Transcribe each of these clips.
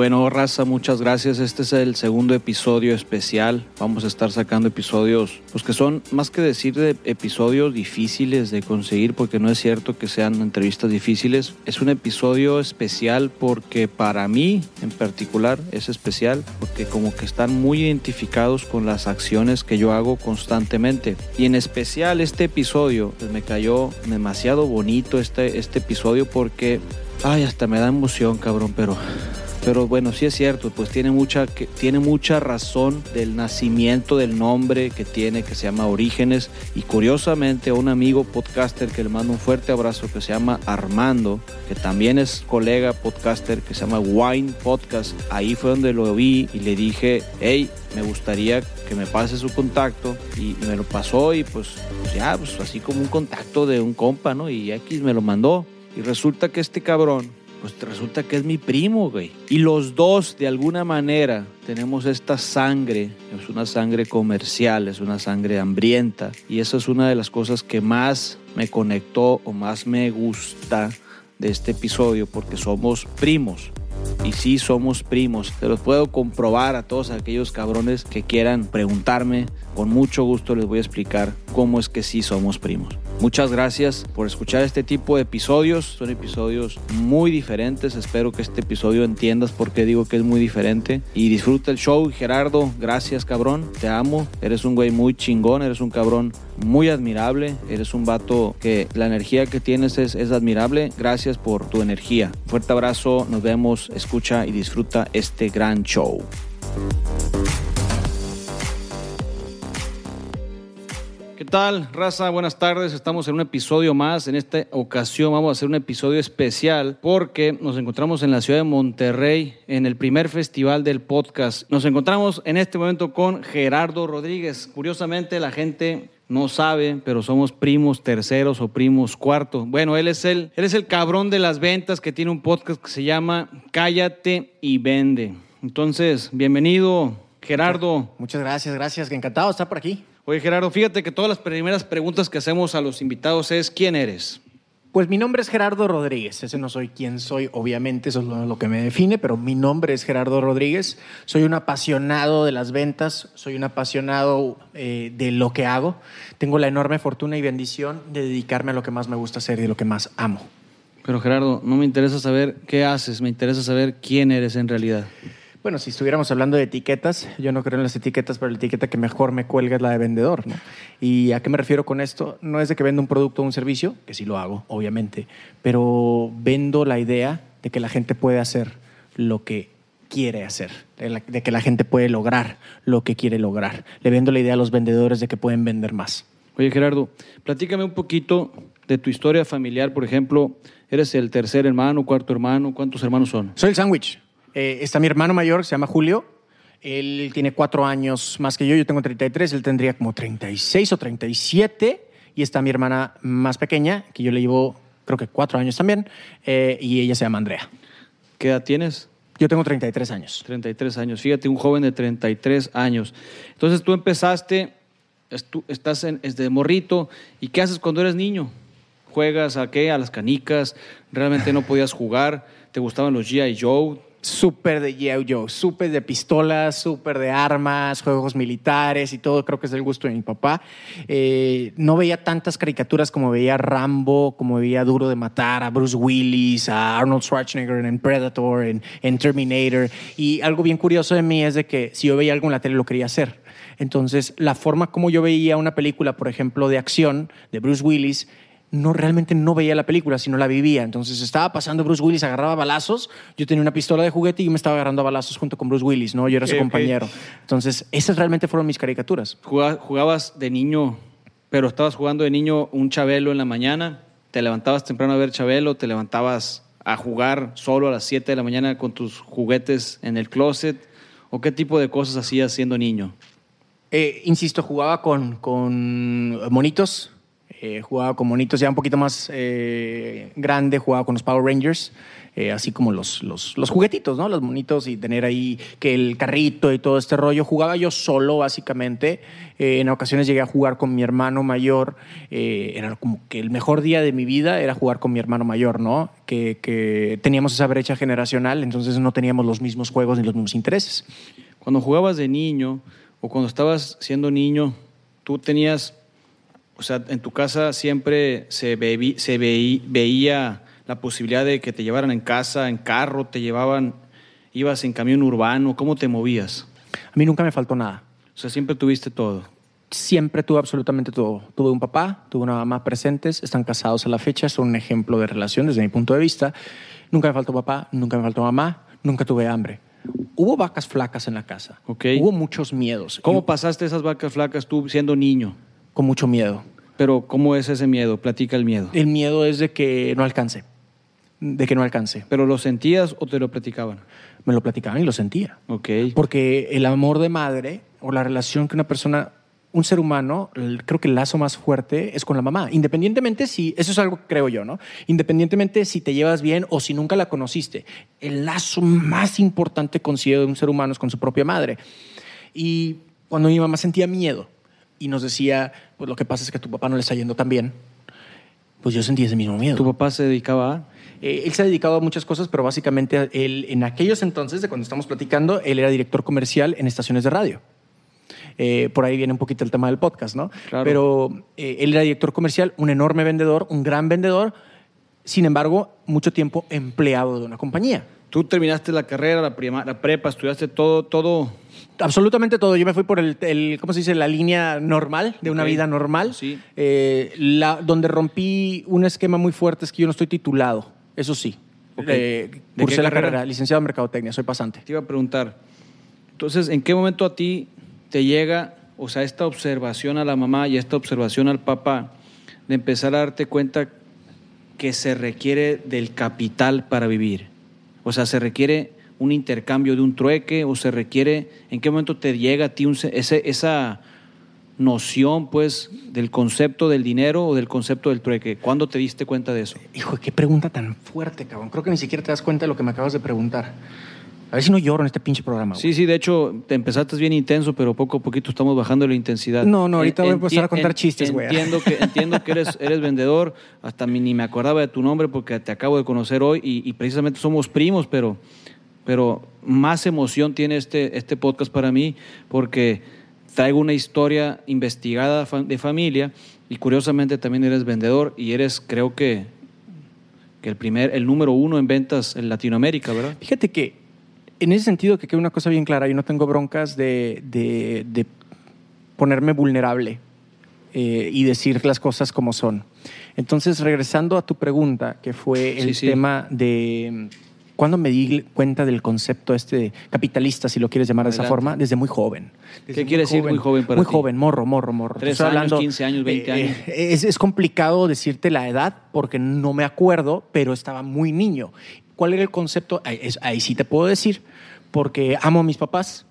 Bueno, raza, muchas gracias. Este es el segundo episodio especial. Vamos a estar sacando episodios, pues que son más que decir de episodios difíciles de conseguir, porque no es cierto que sean entrevistas difíciles. Es un episodio especial porque para mí en particular es especial, porque como que están muy identificados con las acciones que yo hago constantemente. Y en especial este episodio, pues me cayó demasiado bonito este, este episodio porque, ay, hasta me da emoción, cabrón, pero pero bueno, sí es cierto, pues tiene mucha, tiene mucha razón del nacimiento del nombre que tiene, que se llama Orígenes. Y curiosamente, a un amigo podcaster que le mando un fuerte abrazo que se llama Armando, que también es colega podcaster que se llama Wine Podcast. Ahí fue donde lo vi y le dije, hey, me gustaría que me pase su contacto y me lo pasó y pues, pues ya, pues así como un contacto de un compa, ¿no? Y X me lo mandó. Y resulta que este cabrón pues resulta que es mi primo, güey. Y los dos, de alguna manera, tenemos esta sangre, es una sangre comercial, es una sangre hambrienta. Y eso es una de las cosas que más me conectó o más me gusta de este episodio, porque somos primos. Y sí somos primos. Te los puedo comprobar a todos aquellos cabrones que quieran preguntarme. Con mucho gusto les voy a explicar cómo es que sí somos primos. Muchas gracias por escuchar este tipo de episodios. Son episodios muy diferentes. Espero que este episodio entiendas por qué digo que es muy diferente. Y disfruta el show. Gerardo, gracias cabrón. Te amo. Eres un güey muy chingón. Eres un cabrón muy admirable. Eres un vato que la energía que tienes es, es admirable. Gracias por tu energía. Fuerte abrazo. Nos vemos. Escucha y disfruta este gran show. Tal, raza? Buenas tardes. Estamos en un episodio más. En esta ocasión vamos a hacer un episodio especial porque nos encontramos en la ciudad de Monterrey en el primer festival del podcast. Nos encontramos en este momento con Gerardo Rodríguez. Curiosamente, la gente no sabe, pero somos primos terceros o primos cuartos. Bueno, él es el, él es el cabrón de las ventas que tiene un podcast que se llama Cállate y Vende. Entonces, bienvenido, Gerardo. Muchas gracias, gracias. Encantado de estar por aquí. Oye, Gerardo, fíjate que todas las primeras preguntas que hacemos a los invitados es ¿quién eres? Pues mi nombre es Gerardo Rodríguez. Ese no soy quien soy, obviamente, eso es lo que me define, pero mi nombre es Gerardo Rodríguez. Soy un apasionado de las ventas, soy un apasionado eh, de lo que hago. Tengo la enorme fortuna y bendición de dedicarme a lo que más me gusta hacer y de lo que más amo. Pero Gerardo, no me interesa saber qué haces, me interesa saber quién eres en realidad. Bueno, si estuviéramos hablando de etiquetas, yo no creo en las etiquetas, pero la etiqueta que mejor me cuelga es la de vendedor. ¿no? ¿Y a qué me refiero con esto? No es de que venda un producto o un servicio, que sí lo hago, obviamente, pero vendo la idea de que la gente puede hacer lo que quiere hacer, de que la gente puede lograr lo que quiere lograr. Le vendo la idea a los vendedores de que pueden vender más. Oye, Gerardo, platícame un poquito de tu historia familiar, por ejemplo. ¿Eres el tercer hermano, cuarto hermano? ¿Cuántos hermanos son? Soy el sándwich. Eh, está mi hermano mayor, se llama Julio. Él tiene cuatro años más que yo, yo tengo 33, él tendría como 36 o 37. Y está mi hermana más pequeña, que yo le llevo creo que cuatro años también, eh, y ella se llama Andrea. ¿Qué edad tienes? Yo tengo 33 años. 33 años. Fíjate, un joven de 33 años. Entonces tú empezaste, estás en, de morrito, ¿y qué haces cuando eres niño? ¿Juegas a qué? A las canicas, realmente no podías jugar, te gustaban los G.I. Joe, súper de G.I. Joe, súper de pistolas, súper de armas, juegos militares y todo, creo que es del gusto de mi papá. Eh, no veía tantas caricaturas como veía Rambo, como veía Duro de Matar, a Bruce Willis, a Arnold Schwarzenegger en Predator, en, en Terminator. Y algo bien curioso de mí es de que si yo veía algo en la tele lo quería hacer. Entonces, la forma como yo veía una película, por ejemplo, de acción de Bruce Willis, no realmente no veía la película, sino la vivía. Entonces estaba pasando Bruce Willis, agarraba balazos, yo tenía una pistola de juguete y yo me estaba agarrando a balazos junto con Bruce Willis, ¿no? Yo era su compañero. Entonces, esas realmente fueron mis caricaturas. Jugabas de niño, pero estabas jugando de niño un Chabelo en la mañana, te levantabas temprano a ver Chabelo, te levantabas a jugar solo a las 7 de la mañana con tus juguetes en el closet, o qué tipo de cosas hacías siendo niño? Eh, insisto, jugaba con, con monitos, Eh, jugaba con monitos ya un poquito más eh, grande, jugaba con los Power Rangers, eh, así como los, los, los juguetitos, ¿no? Los monitos y tener ahí que el carrito y todo este rollo. Jugaba yo solo, básicamente. En ocasiones llegué a jugar con mi hermano mayor. Era como que el mejor día de mi vida era jugar con mi hermano mayor, ¿no? Que, que teníamos esa brecha generacional, entonces no teníamos los mismos juegos ni los mismos intereses. Cuando jugabas de niño o cuando estabas siendo niño, tú tenías, o sea, en tu casa siempre se, bebi- se veí- veía la posibilidad de que te llevaran en casa, en carro, te llevaban, ibas en camión urbano, ¿cómo te movías? A mí nunca me faltó nada. O sea, siempre tuviste todo. Siempre tuve absolutamente todo. Tuve un papá, tuve una mamá presentes, están casados a la fecha, son un ejemplo de relación desde mi punto de vista. Nunca me faltó papá, nunca me faltó mamá, nunca tuve hambre. Hubo vacas flacas en la casa. Ok. Hubo muchos miedos. ¿Cómo Y- pasaste esas vacas flacas tú siendo niño? Con mucho miedo. Pero ¿cómo es ese miedo? Platica el miedo. El miedo es de que no alcance. De que no alcance. ¿Pero lo sentías o te lo platicaban? Me lo platicaban y lo sentía. Ok. Porque el amor de madre o la relación que una persona, un ser humano, el- creo que el lazo más fuerte es con la mamá. Independientemente si, eso es algo que creo yo, ¿no? Independientemente si te llevas bien o si nunca la conociste, el lazo más importante considero de un ser humano es con su propia madre. Y cuando mi mamá sentía miedo y nos decía, pues lo que pasa es que a tu papá no le está yendo tan bien, pues yo sentía ese mismo miedo. ¿Tu papá se dedicaba a...? Eh, él se ha dedicado a muchas cosas, pero básicamente él, en aquellos entonces, de cuando estamos platicando, él era director comercial en estaciones de radio. Eh, por ahí viene un poquito el tema del podcast, ¿no? Claro. Pero eh, él era director comercial, un enorme vendedor, un gran vendedor, sin embargo, mucho tiempo empleado de una compañía. Tú terminaste la carrera, la, prima- la prepa, estudiaste todo, todo... Absolutamente todo. Yo me fui por el, el, ¿cómo se dice? La línea normal, de una vida normal. Sí. Eh, la, donde rompí un esquema muy fuerte es que yo no estoy titulado, eso sí. Ok. Eh, ¿De cursé la carrera? carrera, licenciado en Mercadotecnia, soy pasante. Te iba a preguntar, entonces, ¿en qué momento a ti te llega, o sea, esta observación a la mamá y esta observación al papá de empezar a darte cuenta que se requiere del capital para vivir? O sea, ¿se requiere un intercambio de un trueque o se requiere, en qué momento te llega a ti un se- ese- esa noción, pues, del concepto del dinero o del concepto del trueque? ¿Cuándo te diste cuenta de eso? Hijo, qué pregunta tan fuerte, cabrón. Creo que ni siquiera te das cuenta de lo que me acabas de preguntar. A ver si no lloro en este pinche programa. güey. Sí, sí, de hecho, te empezaste bien intenso, pero poco a poquito estamos bajando la intensidad. No, no, ahorita voy a En- empezar a contar en- chistes, güey. Entiendo que, entiendo que eres, eres vendedor, hasta ni me acordaba de tu nombre porque te acabo de conocer hoy y, y precisamente somos primos, pero, pero más emoción tiene este, este podcast para mí porque traigo una historia investigada de familia y curiosamente también eres vendedor y eres, creo que, que el primer, el número uno en ventas en Latinoamérica, ¿verdad? Fíjate que en ese sentido que quede una cosa bien clara, yo no tengo broncas de, de- de ponerme vulnerable eh, y decir las cosas como son. Entonces, regresando a tu pregunta, que fue el Sí, sí. tema de cuándo me di cuenta del concepto este capitalista, si lo quieres llamar de esa forma, desde muy joven. Desde ¿Qué quiere decir muy joven para Muy ti? joven, morro, morro, morro. Tres años, 15 años, 20 años. es, es complicado decirte la edad porque no me acuerdo, pero estaba muy niño. ¿Cuál era el concepto? Ahí sí te puedo decir, porque amo a mis papás,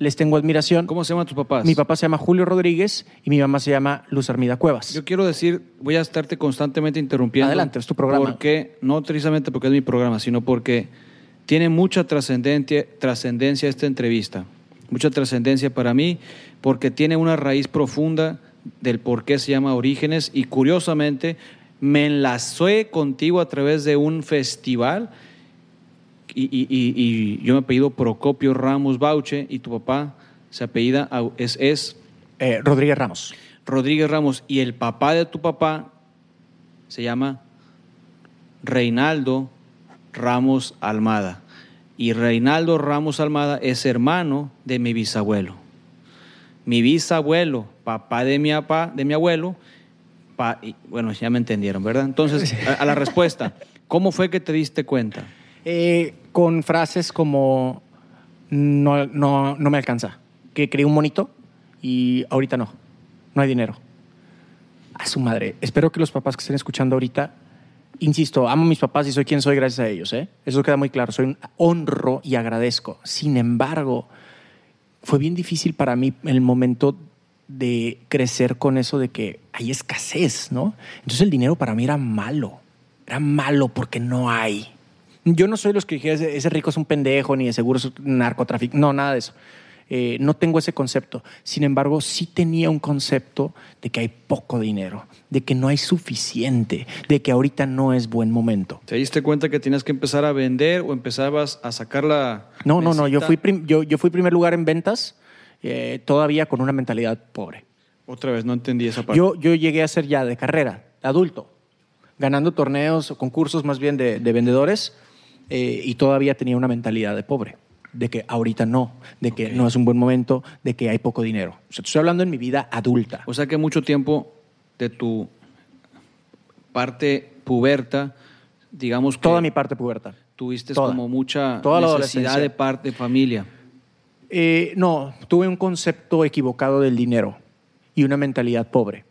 les tengo admiración. ¿Cómo se llaman tus papás? Mi papá se llama Julio Rodríguez y mi mamá se llama Luz Armida Cuevas. Yo quiero decir, voy a estarte constantemente interrumpiendo. Adelante, es tu programa. Porque, no precisamente porque es mi programa, sino porque tiene mucha trascendencia trascendencia esta entrevista. Mucha trascendencia para mí, porque tiene una raíz profunda del por qué se llama Orígenes y curiosamente me enlacé contigo a través de un festival y, y- y- yo me apellido Procopio Ramos Bauche y tu papá se apellida, es, es Eh, Rodríguez Ramos. Rodríguez Ramos y el papá de tu papá se llama Reinaldo Ramos Almada. Y Reinaldo Ramos Almada es hermano de mi bisabuelo. Mi bisabuelo, papá de mi papá, de mi abuelo, pa- y- bueno, ya me entendieron, ¿verdad? Entonces, a, a la respuesta, ¿cómo fue que te diste cuenta? Eh, con frases como no, no, no me alcanza. Que creé un monito y ahorita no. No hay dinero. A su madre. Espero que los papás que estén escuchando ahorita, insisto, amo a mis papás y soy quien soy gracias a ellos. ¿eh? Eso queda muy claro. Soy un honro y agradezco. Sin embargo, fue bien difícil para mí el momento de crecer con eso de que hay escasez, ¿no? Entonces el dinero para mí era malo, era malo porque no hay. Yo no soy los que dijeron ese rico es un pendejo, ni de seguro es un narcotráfico, no, nada de eso. Eh, no tengo ese concepto. Sin embargo, sí tenía un concepto de que hay poco dinero, de que no hay suficiente, de que ahorita no es buen momento. ¿Te diste cuenta que tienes que empezar a vender o empezabas a sacar la... No, no, no, yo fui, yo, yo fui primer lugar en ventas eh, todavía con una mentalidad pobre. Otra vez, no entendí esa parte. Yo, yo llegué a ser ya de carrera, adulto, ganando torneos o concursos más bien de, vendedores eh, y todavía tenía una mentalidad de pobre de que ahorita no, de que no es un buen momento, de que hay poco dinero. O sea, estoy hablando en mi vida adulta. O sea que mucho tiempo de tu parte puberta, digamos que... Toda mi parte puberta. Tuviste como mucha necesidad de parte de familia. Eh, no, tuve un concepto equivocado del dinero y una mentalidad pobre,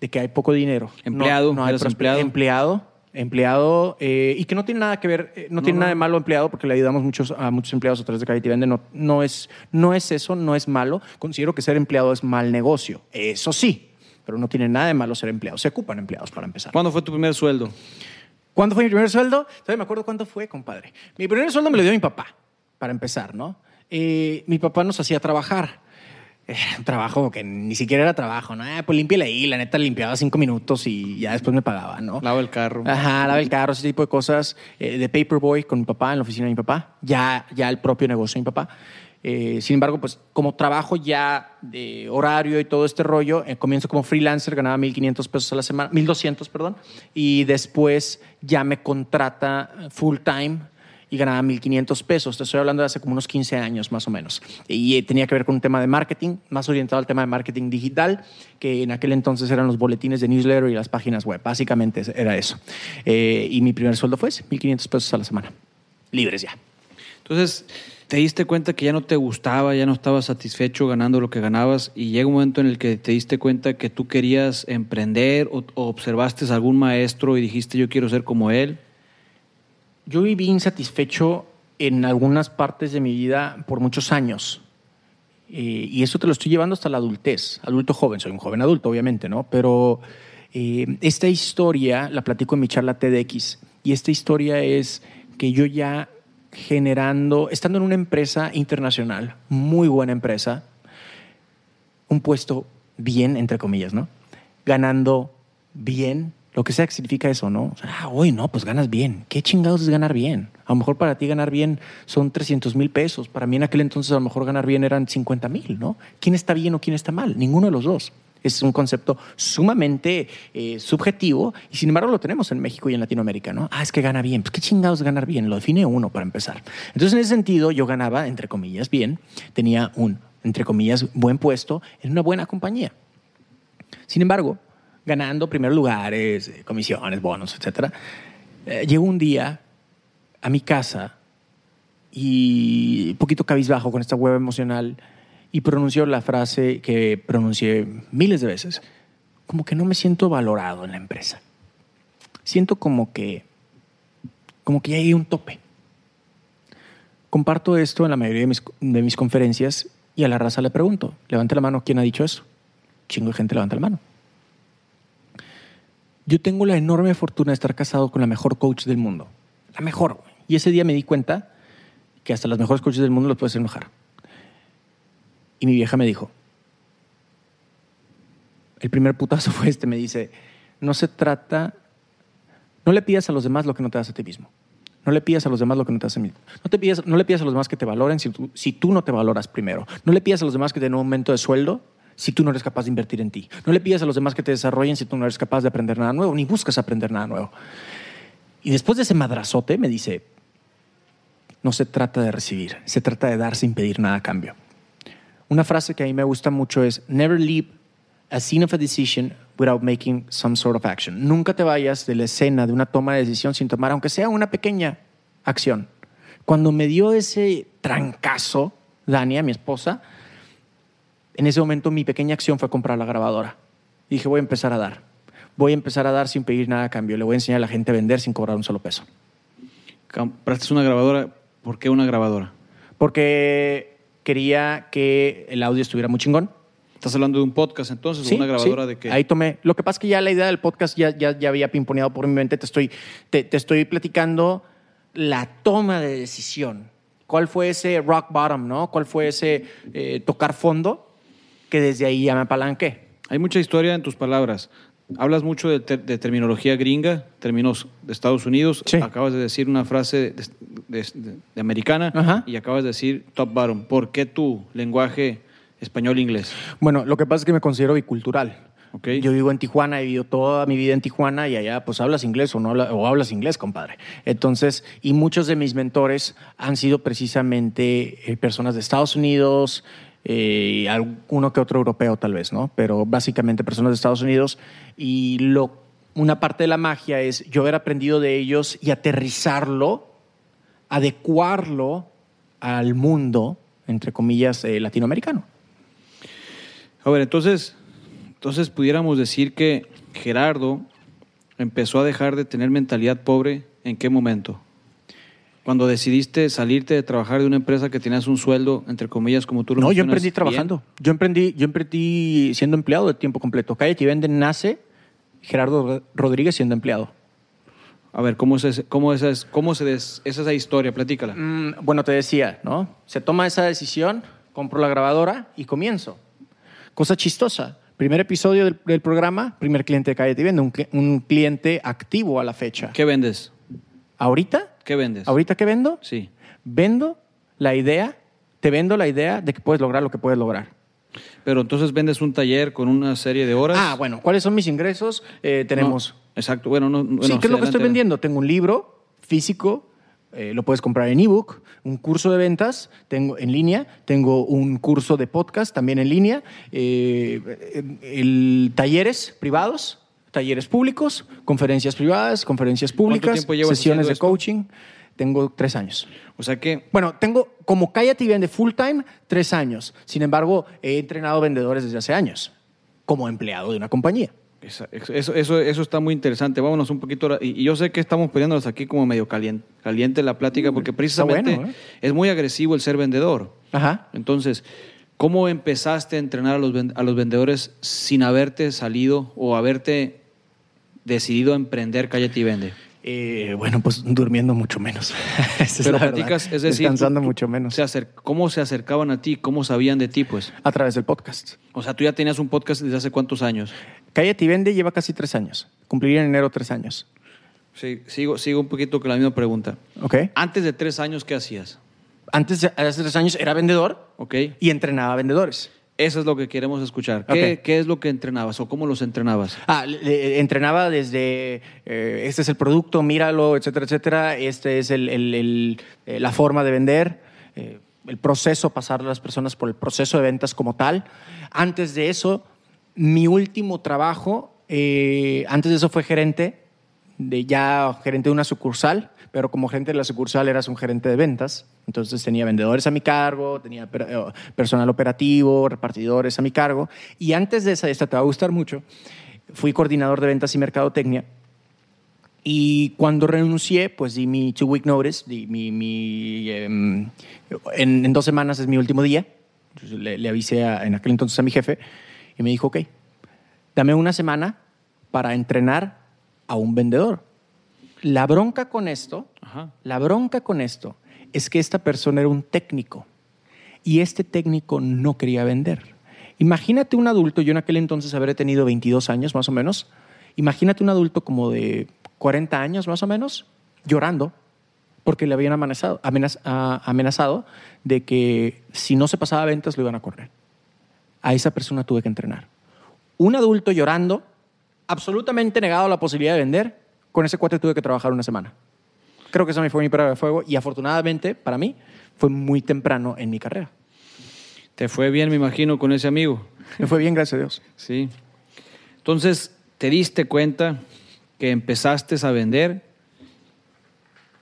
de que hay poco dinero. Empleado, no, hay empleado. Empleado, empleado eh, y que no tiene nada que ver, eh, no, tiene nada de malo empleado porque le ayudamos muchos, a muchos empleados a través de Cality Vende. No, no, es, no es eso, no es malo. Considero que ser empleado es mal negocio. Eso sí, pero no tiene nada de malo ser empleado. Se ocupan empleados para empezar. ¿Cuándo fue tu primer sueldo? ¿Cuándo fue mi primer sueldo? Todavía me acuerdo cuándo fue, compadre. Mi primer sueldo me lo dio mi papá, para empezar, ¿no? Eh, mi papá nos hacía trabajar. Era un trabajo que ni siquiera era trabajo, ¿no? Ah, pues limpia ahí, la neta limpiaba cinco minutos y ya después me pagaba, ¿no? Lava el carro. Ajá, lava el carro, ese tipo de cosas. Eh, de paperboy con mi papá, en la oficina de mi papá, ya, ya el propio negocio de mi papá. Eh, sin embargo, pues como trabajo ya de horario y todo este rollo, comienzo como freelancer, ganaba 1.500 pesos a la semana, 1.200, perdón, y después ya me contrata full time y ganaba 1.500 pesos. Te estoy hablando de hace como unos 15 años más o menos. Y eh, tenía que ver con un tema de marketing, más orientado al tema de marketing digital, que en aquel entonces eran los boletines de newsletter y las páginas web. Básicamente era eso. Eh, y mi primer sueldo fue ese, 1.500 pesos a la semana. Libres ya. Entonces, te diste cuenta que ya no te gustaba, ya no estabas satisfecho ganando lo que ganabas y llega un momento en el que te diste cuenta que tú querías emprender o, o observaste a algún maestro y dijiste yo quiero ser como él yo viví insatisfecho en algunas partes de mi vida por muchos años. Eh, y eso te lo estoy llevando hasta la adultez, adulto joven, soy un joven adulto, obviamente, ¿no? Pero eh, esta historia la platico en mi charla TEDx. Y esta historia es que yo ya generando, estando en una empresa internacional, muy buena empresa, un puesto bien, entre comillas, ¿no? Ganando bien, lo que sea que significa eso, ¿no? O sea, ah, hoy no, pues ganas bien. ¿Qué chingados es ganar bien? A lo mejor para ti ganar bien son 300 mil pesos. Para mí en aquel entonces a lo mejor ganar bien eran 50 mil, ¿no? ¿Quién está bien o quién está mal? Ninguno de los dos. Es un concepto sumamente eh, subjetivo y sin embargo lo tenemos en México y en Latinoamérica, ¿no? Ah, es que gana bien. Pues qué chingados ganar bien. Lo define uno para empezar. Entonces en ese sentido yo ganaba, entre comillas, bien. Tenía un, entre comillas, buen puesto en una buena compañía. Sin embargo, ganando primeros lugares, eh, comisiones, bonos, etc. Eh, llegó un día a mi casa y un poquito cabizbajo con esta hueva emocional y pronunció la frase que pronuncié miles de veces, como que no me siento valorado en la empresa. Siento como que, como que ya hay un tope. Comparto esto en la mayoría de mis, de mis conferencias y a la raza le pregunto, levante la mano, ¿quién ha dicho eso? Chingo de gente levanta la mano. Yo tengo la enorme fortuna de estar casado con la mejor coach del mundo. La mejor. Y ese día me di cuenta que hasta las mejores coaches del mundo los puedes enojar. Y mi vieja me dijo, el primer putazo fue este, me dice, no se trata, no le pidas a los demás lo que no te das a ti mismo. No le pidas a los demás lo que no te das a mí. No, te pidas, no le pidas a los demás que te valoren si tú, si tú no te valoras primero. No le pidas a los demás que te den un aumento de sueldo si tú no eres capaz de invertir en ti. No le pidas a los demás que te desarrollen si tú no eres capaz de aprender nada nuevo, ni buscas aprender nada nuevo. Y después de ese madrazote me dice, no se trata de recibir, se trata de dar sin pedir nada a cambio. Una frase que a mí me gusta mucho es, never leave a scene of a decision without making some sort of action. Nunca te vayas de la escena de una toma de decisión sin tomar, aunque sea una pequeña acción. Cuando me dio ese trancazo, Dania, mi esposa, en ese momento mi pequeña acción fue comprar la grabadora. Y dije, voy a empezar a dar. Voy a empezar a dar sin pedir nada a cambio. Le voy a enseñar a la gente a vender sin cobrar un solo peso. ¿Compraste una grabadora? ¿Por qué una grabadora? Porque quería que el audio estuviera muy chingón. Estás hablando de un podcast entonces, Sí, o una grabadora sí. de qué? Ahí tomé. Lo que pasa es que ya la idea del podcast ya, ya, ya había pimponeado por mi mente. Te estoy, te, te estoy platicando la toma de decisión. ¿Cuál fue ese rock bottom, no? ¿Cuál fue ese eh, tocar fondo que desde ahí ya me apalanqué? Hay mucha historia en tus palabras. Hablas mucho de, ter- de terminología gringa, términos de Estados Unidos. Sí. Acabas de decir una frase de, de- de- de americana Ajá. y acabas de decir top bottom. ¿Por qué tu lenguaje español-inglés? Bueno, lo que pasa es que me considero bicultural. Ok. Yo vivo en Tijuana, he vivido toda mi vida en Tijuana y allá pues hablas inglés o no habla- o hablas inglés, compadre. Entonces, y muchos de mis mentores han sido precisamente eh, personas de Estados Unidos, eh, alguno que otro europeo tal vez, ¿no? Pero básicamente personas de Estados Unidos y lo una parte de la magia es yo haber aprendido de ellos y aterrizarlo, adecuarlo al mundo, entre comillas, eh, latinoamericano. A ver, entonces, entonces pudiéramos decir que Gerardo empezó a dejar de tener mentalidad pobre en qué momento? Cuando decidiste salirte de trabajar de una empresa que tenías un sueldo, entre comillas, como tú lo No, yo emprendí bien. trabajando. Yo emprendí, yo emprendí siendo empleado de tiempo completo. Calle Vende nace Gerardo Rodríguez siendo empleado. A ver, ¿cómo es, cómo es, cómo se des- es esa historia? Platícala. Mm, bueno, te decía, ¿no? Se toma esa decisión, compro la grabadora y comienzo. Cosa chistosa. Primer episodio del, del programa, primer cliente de Calle y Vende, un, un cliente activo a la fecha. ¿Qué vendes? ¿Ahorita? ¿Qué vendes? ¿Ahorita qué vendo? Sí. Vendo la idea, te vendo la idea de que puedes lograr lo que puedes lograr. Pero entonces vendes un taller con una serie de horas. Ah, bueno, ¿cuáles son mis ingresos? Eh, tenemos... No, exacto. Bueno, no, bueno, sí, ¿qué es lo que estoy vendiendo? Tengo un libro físico, eh, lo puedes comprar en ebook, un curso de ventas tengo en línea, tengo un curso de podcast también en línea, eh, el, talleres privados, talleres públicos, conferencias privadas, conferencias públicas, sesiones de coaching. Tengo tres años. O sea que Bueno, tengo como Cállate y Vende full time tres años. Sin embargo, he entrenado vendedores desde hace años como empleado de una compañía. Eso, eso, eso está muy interesante. Vámonos un poquito. ahora- Y yo sé que estamos poniéndonos aquí como medio caliente, caliente la plática, porque precisamente bueno, ¿eh? es muy agresivo el ser vendedor. Ajá. Entonces, ¿cómo empezaste a entrenar a los, a los vendedores sin haberte salido o haberte decidido a emprender Cállate y Vende? Eh, bueno, pues durmiendo mucho menos. Esa es Pero la verdad. platicas, es decir, descansando tú- tú- mucho menos se acer- ¿cómo se acercaban a ti? ¿Cómo sabían de ti? Pues, a través del podcast. o sea, tú ya tenías un podcast desde hace cuántos años. Cállate y Vende lleva casi tres años. Cumpliría en enero tres años. Sí, sigo, sigo un poquito con la misma pregunta. ¿Ok? Antes de tres años, ¿qué hacías? Antes, de- hace tres años, era vendedor ¿Ok? y entrenaba vendedores. Eso es lo que queremos escuchar. ¿Qué, es lo que entrenabas o cómo los entrenabas? Ah, entrenaba desde eh, este es el producto, míralo, etcétera, etcétera. Este es el- el- el, eh, la forma de vender, eh, el proceso, pasar a las personas por el proceso de ventas como tal. Antes de eso, mi último trabajo, eh, antes de eso fue gerente, de ya gerente de una sucursal, pero como gerente de la sucursal eras un gerente de ventas. Entonces tenía vendedores a mi cargo, tenía eh, personal operativo, repartidores a mi cargo. Y antes de esa, esta te va a gustar mucho, fui coordinador de ventas y mercadotecnia. Y cuando renuncié, pues di mi two week notice, di mi, em, en, dos semanas es mi último día. Le, le avisé a- en aquel entonces a mi jefe y me dijo, ok, dame una semana para entrenar a un vendedor. La bronca con esto, Ajá. la bronca con esto es que esta persona era un técnico y este técnico no quería vender. Imagínate un adulto, yo en aquel entonces habré tenido 22 años más o menos, imagínate un adulto como de 40 años más o menos, llorando porque le habían amenazado, amenaz- amenazado de que si no se pasaba a ventas lo iban a correr. A esa persona tuve que entrenar. Un adulto llorando, absolutamente negado a la posibilidad de vender, con ese cuate tuve que trabajar una semana. Creo que esa me fue mi prueba de fuego y afortunadamente para mí fue muy temprano en mi carrera. Te fue bien, me imagino, con ese amigo. Me fue bien, gracias a Dios. Sí. Entonces, te diste cuenta que empezaste a vender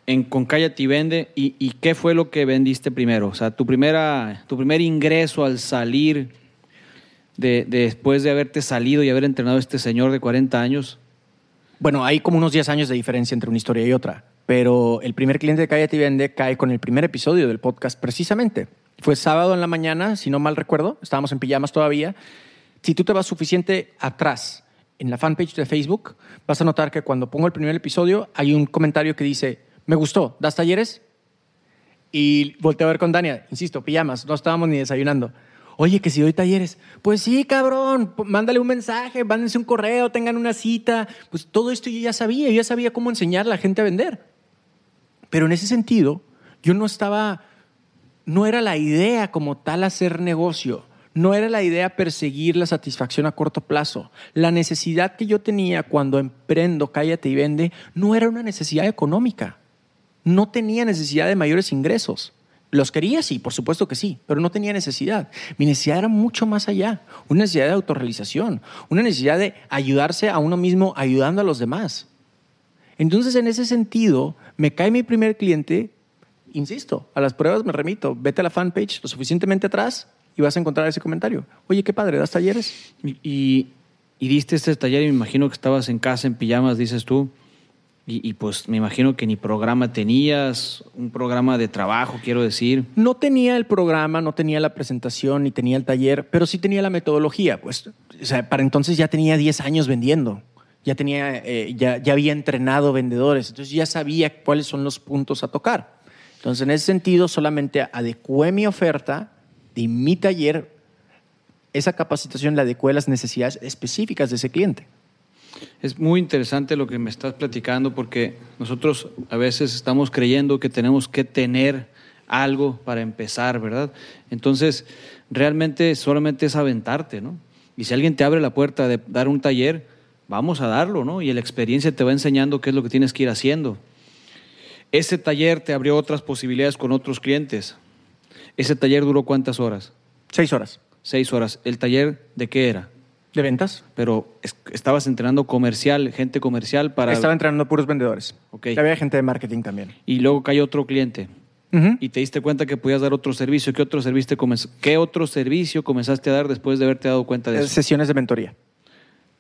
en con Cállate y Vende. Y, y qué fue lo que vendiste primero? O sea, tu, primera, tu primer ingreso al salir de, de- después de haberte salido y haber entrenado a este señor de 40 años. Bueno, hay como unos 10 años de diferencia entre una historia y otra, pero el primer cliente de Cállate y Vende cae con el primer episodio del podcast precisamente. Fue sábado en la mañana, si no mal recuerdo, estábamos en pijamas todavía si tú te vas suficiente atrás en la fanpage de Facebook, vas a notar que cuando pongo el primer episodio hay un comentario que dice, me gustó, ¿das talleres? Y volteo a ver con Dania, insisto, pijamas, no estábamos ni desayunando. Oye, que si doy talleres. Pues sí, cabrón, mándale un mensaje, mándense un correo, tengan una cita. Pues todo esto yo ya sabía, yo ya sabía cómo enseñar a la gente a vender. Pero en ese sentido, yo no estaba, no era la idea como tal hacer negocio. No era la idea perseguir la satisfacción a corto plazo. La necesidad que yo tenía cuando emprendo Cállate y Vende no era una necesidad económica. No tenía necesidad de mayores ingresos. Los quería, sí, por supuesto que sí, pero no tenía necesidad. Mi necesidad era mucho más allá, una necesidad de autorrealización, una necesidad de ayudarse a uno mismo ayudando a los demás. Entonces, en ese sentido, me cae mi primer cliente, insisto, a las pruebas me remito, vete a la fanpage lo suficientemente atrás y vas a encontrar ese comentario. Oye, qué padre, ¿das talleres? Y, y, y diste este taller y me imagino que estabas en casa en pijamas, dices tú. Y, pues me imagino que ni programa tenías, un programa de trabajo, quiero decir. No tenía el programa, no tenía la presentación, ni tenía el taller, pero sí tenía la metodología. Pues, para entonces ya tenía 10 años vendiendo, ya, tenía, eh, ya, ya había entrenado vendedores, entonces ya sabía cuáles son los puntos a tocar. Entonces, en ese sentido, solamente adecué mi oferta de mi taller, esa capacitación la adecué a las necesidades específicas de ese cliente. Es muy interesante lo que me estás platicando porque nosotros a veces estamos creyendo que tenemos que tener algo para empezar, ¿verdad? Entonces, realmente solamente es aventarte, ¿no? Y si alguien te abre la puerta de dar un taller, vamos a darlo, ¿no? Y la experiencia te va enseñando qué es lo que tienes que ir haciendo. Ese taller te abrió otras posibilidades con otros clientes. ¿Ese taller duró cuántas horas? Seis horas. Seis horas. ¿El taller de qué era? ¿De ventas? Pero estabas entrenando comercial, gente comercial para... Estaba entrenando puros vendedores. Ok. Había gente de marketing también. Y luego cayó otro cliente. Y te diste cuenta que podías dar otro servicio. ¿Qué otro, servicio ¿Qué otro servicio comenzaste a dar después de haberte dado cuenta de eso? Sesiones de mentoría.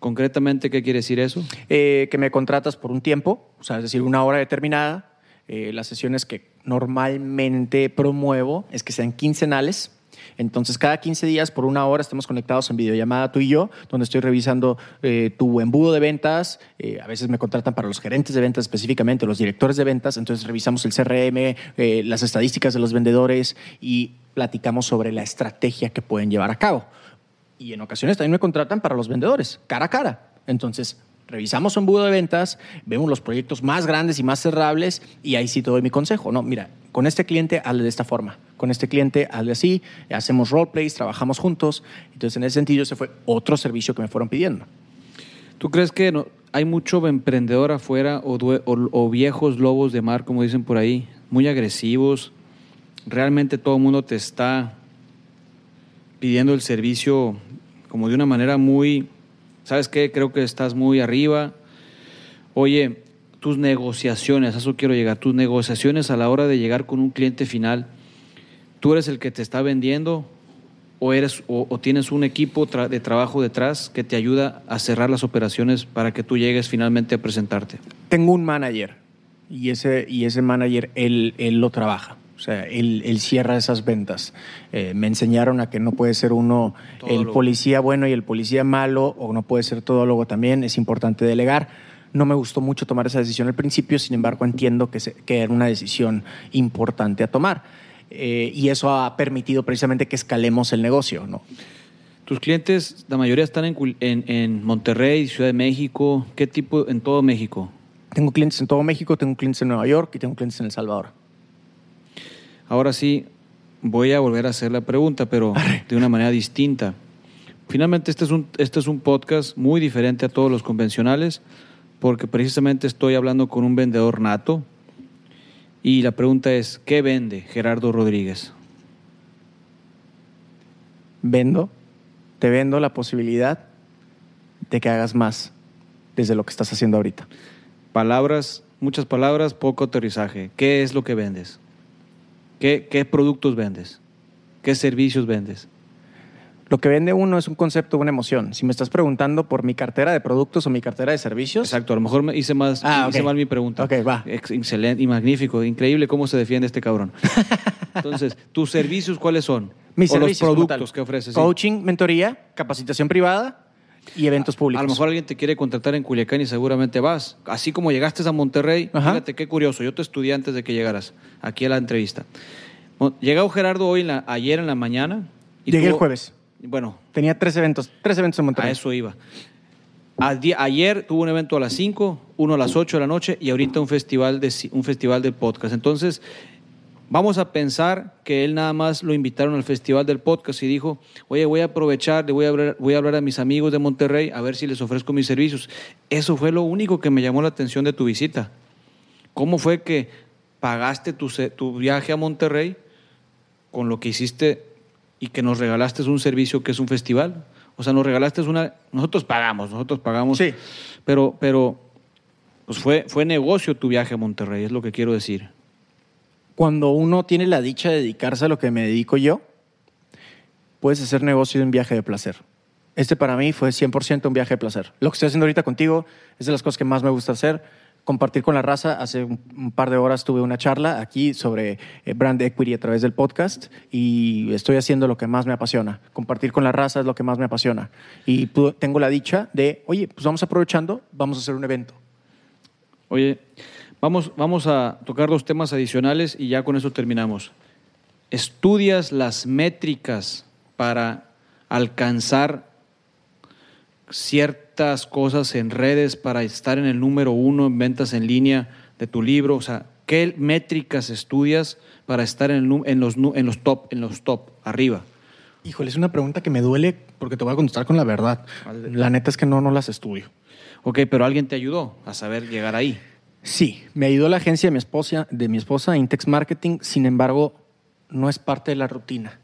Concretamente, ¿qué quiere decir eso? Eh, que me contratas por un tiempo, o sea, es decir, una hora determinada. Eh, las sesiones que normalmente promuevo es que sean quincenales entonces, cada 15 días por una hora estamos conectados en videollamada tú y yo, donde estoy revisando eh, tu embudo de ventas. Eh, a veces me contratan para los gerentes de ventas específicamente, los directores de ventas. Entonces, revisamos el CRM, eh, las estadísticas de los vendedores y platicamos sobre la estrategia que pueden llevar a cabo. Y en ocasiones también me contratan para los vendedores, cara a cara. Entonces, revisamos su embudo de ventas, vemos los proyectos más grandes y más cerrables y ahí sí te doy mi consejo. No, mira, con este cliente hazle de esta forma, con este cliente hazle así, hacemos roleplays, trabajamos juntos. Entonces, en ese sentido, ese fue otro servicio que me fueron pidiendo. ¿Tú crees que no, hay mucho emprendedor afuera o, o, viejos lobos de mar, como dicen por ahí, muy agresivos? ¿Realmente todo el mundo te está pidiendo el servicio como de una manera muy ¿sabes qué? Creo que estás muy arriba. Oye, tus negociaciones, a eso quiero llegar, tus negociaciones a la hora de llegar con un cliente final, ¿tú eres el que te está vendiendo o, eres, o, tienes un equipo de trabajo detrás que te ayuda a cerrar las operaciones para que tú llegues finalmente a presentarte? Tengo un manager y ese, y ese manager, él, él lo trabaja. O sea, él, cierra esas ventas. Eh, me enseñaron a que no puede ser uno el policía bueno y el policía malo, o no puede ser todólogo también. Es importante delegar. No me gustó mucho tomar esa decisión al principio, sin embargo entiendo que, que era una decisión importante a tomar. Eh, y eso ha permitido precisamente que escalemos el negocio. ¿no? ¿Tus clientes, la mayoría están en, en, en Monterrey, Ciudad de México? ¿Qué tipo en todo México? Tengo clientes en todo México, tengo clientes en Nueva York y tengo clientes en El Salvador. Ahora sí, voy a volver a hacer la pregunta, pero de una manera distinta. Finalmente, este es, un, este es un podcast muy diferente a todos los convencionales, porque precisamente estoy hablando con un vendedor nato. Y la pregunta es, ¿qué vende Gerardo Rodríguez? Vendo, te vendo la posibilidad de que hagas más desde lo que estás haciendo ahorita. Palabras, muchas palabras, poco aterrizaje. ¿Qué es lo que vendes? ¿Qué, productos vendes? ¿Qué servicios vendes? Lo que vende uno es un concepto, una emoción. Si me estás preguntando por mi cartera de productos o mi cartera de servicios. Exacto, a lo mejor me hice, más, Ah, hice mal mi pregunta. Ok, va. Ex- Excelente y magnífico. Increíble cómo se defiende este cabrón. Entonces, ¿tus servicios cuáles son? Mis o servicios los productos que ofreces. Coaching, mentoría, capacitación privada y eventos públicos. A lo mejor alguien te quiere contratar en Culiacán y seguramente vas. Así como llegaste a Monterrey, Ajá. fíjate qué curioso. Yo te estudié antes de que llegaras aquí a la entrevista. Llegó Gerardo hoy, en la- ayer en la mañana. y Llegué el jueves. Bueno, Tenía tres eventos, tres eventos en Monterrey. a eso iba. A ayer tuvo un evento a las 5, uno a las 8 de la noche y ahorita un festival de, un festival del podcast. Entonces, vamos a pensar que él nada más lo invitaron al festival del podcast y dijo, oye, voy a aprovechar, le voy a hablar, voy a, hablar a mis amigos de Monterrey a ver si les ofrezco mis servicios. Eso fue lo único que me llamó la atención de tu visita. ¿Cómo fue que pagaste tu, tu viaje a Monterrey con lo que hiciste y que nos regalaste un servicio que es un festival? O sea, nos regalaste una... Nosotros pagamos, nosotros pagamos. Sí. Pero, pero pues fue, fue negocio tu viaje a Monterrey, es lo que quiero decir. Cuando uno tiene la dicha de dedicarse a lo que me dedico yo, puedes hacer negocio de un viaje de placer. Este para mí fue 100% un viaje de placer. Lo que estoy haciendo ahorita contigo es de las cosas que más me gusta hacer. Compartir con la raza. Hace un, par de horas tuve una charla aquí sobre eh, brand equity a través del podcast y estoy haciendo lo que más me apasiona. Compartir con la raza es lo que más me apasiona. Y tengo la dicha de, oye, pues vamos aprovechando, vamos a hacer un evento. Oye, vamos, vamos a tocar dos temas adicionales y ya con eso terminamos. ¿Estudias las métricas para alcanzar ciertas cosas en redes para estar en el número uno en ventas en línea de tu libro? O sea, ¿qué métricas estudias para estar en, el en los, en los top, en los top, arriba? Híjole, es una pregunta que me duele porque te voy a contestar con la verdad. La neta es que no, no las estudio. Ok, pero alguien te ayudó a saber llegar ahí. Sí, me ayudó la agencia de mi esposa, de mi esposa, Intex Marketing. Sin embargo, no es parte de la rutina.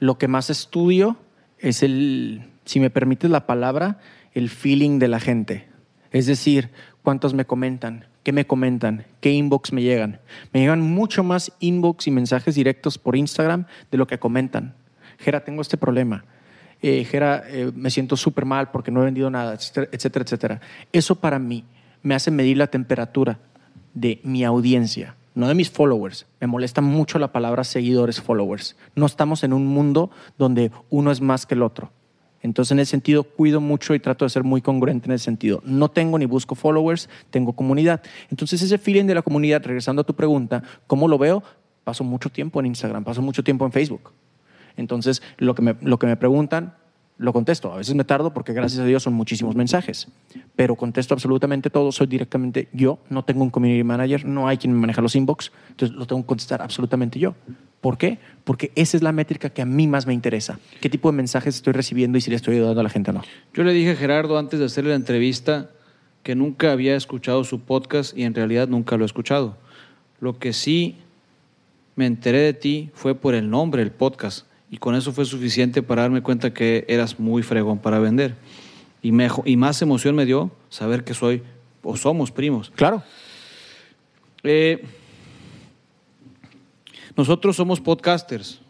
Lo que más estudio es el, si me permites la palabra, el feeling de la gente. Es decir, cuántos me comentan, qué me comentan, qué inbox me llegan. Me llegan mucho más inbox y mensajes directos por Instagram de lo que comentan. Gera, tengo este problema. Eh, Gera, eh, me siento súper mal porque no he vendido nada, etcétera, etcétera. Eso para mí me hace medir la temperatura de mi audiencia, no de mis followers. Me molesta mucho la palabra seguidores, followers. No estamos en un mundo donde uno es más que el otro. Entonces, en ese sentido, cuido mucho y trato de ser muy congruente en ese sentido. No tengo ni busco followers, tengo comunidad. Entonces, ese feeling de la comunidad, regresando a tu pregunta, ¿cómo lo veo? Paso mucho tiempo en Instagram, paso mucho tiempo en Facebook. Entonces, lo que me, lo que me preguntan, lo contesto. A veces me tardo porque gracias a Dios son muchísimos mensajes, pero contesto absolutamente todo. Soy directamente yo, no tengo un community manager, no hay quien me maneja los inbox, entonces lo tengo que contestar absolutamente yo. ¿Por qué? Porque esa es la métrica que a mí más me interesa. ¿Qué tipo de mensajes estoy recibiendo y si le estoy ayudando a la gente o no? Yo le dije a Gerardo antes de hacerle la entrevista que nunca había escuchado su podcast y en realidad nunca lo he escuchado. Lo que sí me enteré de ti fue por el nombre del podcast y con eso fue suficiente para darme cuenta que eras muy fregón para vender. Y, mejo- y más emoción me dio saber que soy o somos primos. Claro. Eh, nosotros somos podcasters.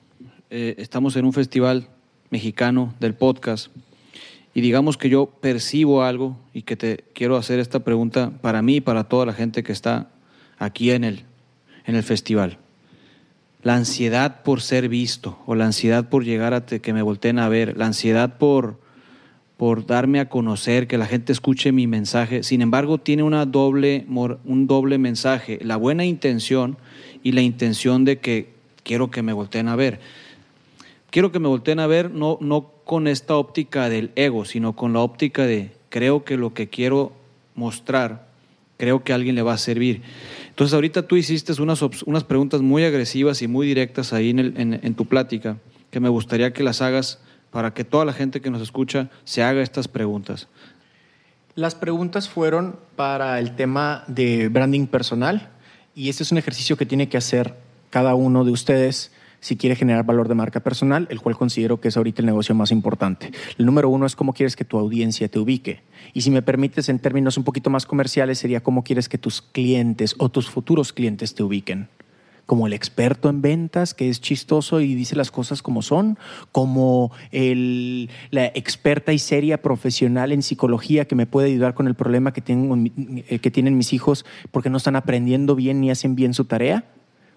Eh, estamos en un festival mexicano del podcast. Y digamos que yo percibo algo y que te quiero hacer esta pregunta para mí y para toda la gente que está aquí en el, en el festival. La ansiedad por ser visto o la ansiedad por llegar a que me volteen a ver, la ansiedad por, por darme a conocer, que la gente escuche mi mensaje. Sin embargo, tiene una doble, un doble mensaje, la buena intención y la intención de que quiero que me volteen a ver. Quiero que me volteen a ver no, no con esta óptica del ego, sino con la óptica de creo que lo que quiero mostrar, creo que a alguien le va a servir. Entonces ahorita tú hiciste unas, unas preguntas muy agresivas y muy directas ahí en, en- en tu plática, que me gustaría que las hagas para que toda la gente que nos escucha se haga estas preguntas. Las preguntas fueron para el tema de branding personal y este es un ejercicio que tiene que hacer cada uno de ustedes si quiere generar valor de marca personal, el cual considero que es ahorita el negocio más importante. El número uno es cómo quieres que tu audiencia te ubique. Y si me permites, en términos un poquito más comerciales, sería cómo quieres que tus clientes o tus futuros clientes te ubiquen. como el experto en ventas que es chistoso y dice las cosas como son, como el, la experta y seria profesional en psicología que me puede ayudar con el problema que, tengo, eh, que tienen mis hijos porque no están aprendiendo bien ni hacen bien su tarea.